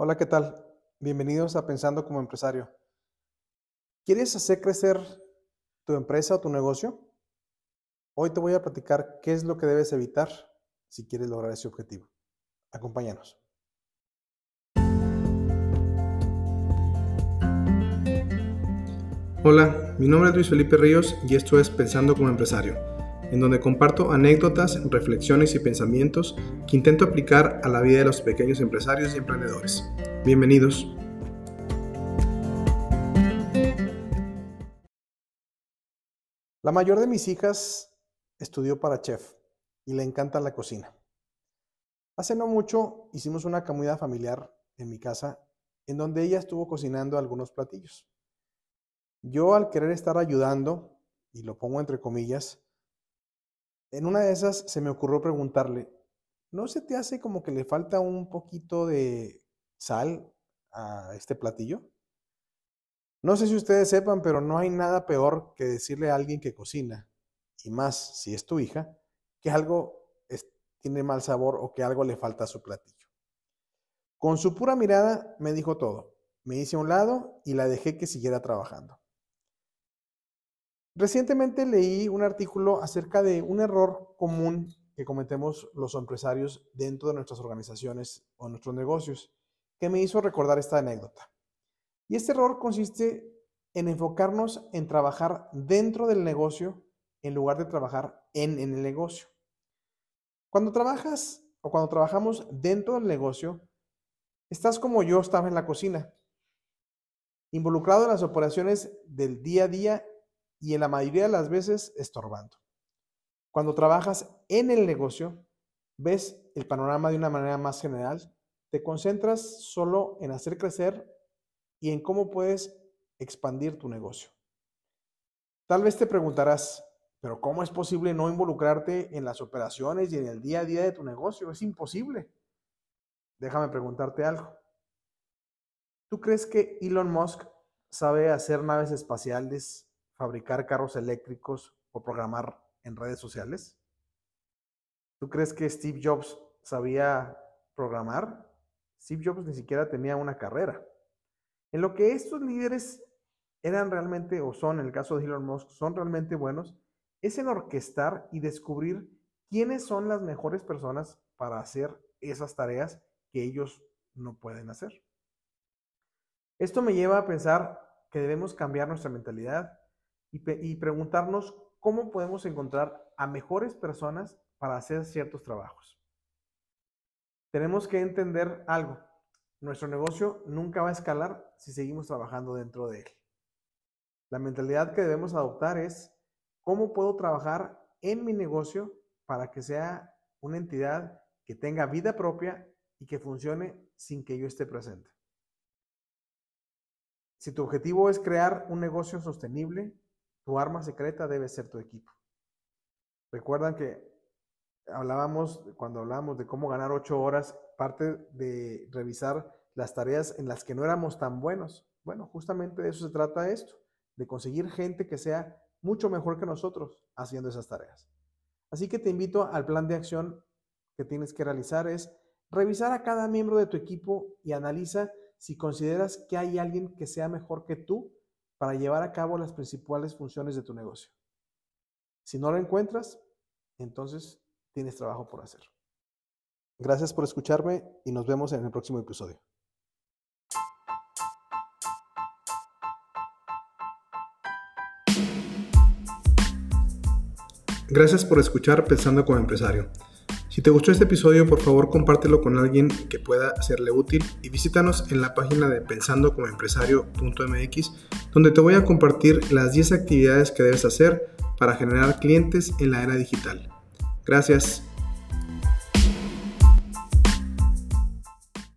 Hola, ¿qué tal? Bienvenidos a Pensando como empresario. ¿Quieres hacer crecer tu empresa o tu negocio? Hoy te voy a platicar qué es lo que debes evitar si quieres lograr ese objetivo. Acompáñanos. Hola, mi nombre es Luis Felipe Ríos y esto es Pensando como empresario en donde comparto anécdotas, reflexiones y pensamientos que intento aplicar a la vida de los pequeños empresarios y emprendedores. Bienvenidos. La mayor de mis hijas estudió para chef y le encanta la cocina. Hace no mucho hicimos una comida familiar en mi casa en donde ella estuvo cocinando algunos platillos. Yo al querer estar ayudando, y lo pongo entre comillas, en una de esas se me ocurrió preguntarle, ¿no se te hace como que le falta un poquito de sal a este platillo? No sé si ustedes sepan, pero no hay nada peor que decirle a alguien que cocina, y más si es tu hija, que algo tiene mal sabor o que algo le falta a su platillo. Con su pura mirada me dijo todo. Me hice a un lado y la dejé que siguiera trabajando. Recientemente leí un artículo acerca de un error común que cometemos los empresarios dentro de nuestras organizaciones o nuestros negocios, que me hizo recordar esta anécdota. Y este error consiste en enfocarnos en trabajar dentro del negocio en lugar de trabajar en, el negocio. Cuando trabajas o cuando trabajamos dentro del negocio, estás como yo estaba en la cocina, involucrado en las operaciones del día a día y en la mayoría de las veces estorbando. Cuando trabajas en el negocio, ves el panorama de una manera más general, te concentras solo en hacer crecer y en cómo puedes expandir tu negocio. Tal vez te preguntarás, pero ¿cómo es posible no involucrarte en las operaciones y en el día a día de tu negocio? Es imposible. Déjame preguntarte algo. ¿Tú crees que Elon Musk sabe hacer naves espaciales fabricar carros eléctricos o programar en redes sociales? ¿Tú crees que Steve Jobs sabía programar? Steve Jobs ni siquiera tenía una carrera. En lo que estos líderes eran realmente, o son en el caso de Elon Musk, son realmente buenos, es en orquestar y descubrir quiénes son las mejores personas para hacer esas tareas que ellos no pueden hacer. Esto me lleva a pensar que debemos cambiar nuestra mentalidad y, preguntarnos cómo podemos encontrar a mejores personas para hacer ciertos trabajos. Tenemos que entender algo. Nuestro negocio nunca va a escalar si seguimos trabajando dentro de él. La mentalidad que debemos adoptar es cómo puedo trabajar en mi negocio para que sea una entidad que tenga vida propia y que funcione sin que yo esté presente. Si tu objetivo es crear un negocio sostenible, tu arma secreta debe ser tu equipo. Recuerdan que hablábamos, cuando hablábamos de cómo ganar ocho horas, parte de revisar las tareas en las que no éramos tan buenos. Bueno, justamente de eso se trata esto, de conseguir gente que sea mucho mejor que nosotros haciendo esas tareas. Así que te invito al plan de acción que tienes que realizar es revisar a cada miembro de tu equipo y analiza si consideras que hay alguien que sea mejor que tú para llevar a cabo las principales funciones de tu negocio. Si no lo encuentras, entonces tienes trabajo por hacer. Gracias por escucharme y nos vemos en el próximo episodio. Gracias por escuchar Pensando como empresario. Si te gustó este episodio, por favor compártelo con alguien que pueda serle útil y visítanos en la página de pensandocomoempresario.mx, donde te voy a compartir las 10 actividades que debes hacer para generar clientes en la era digital. Gracias.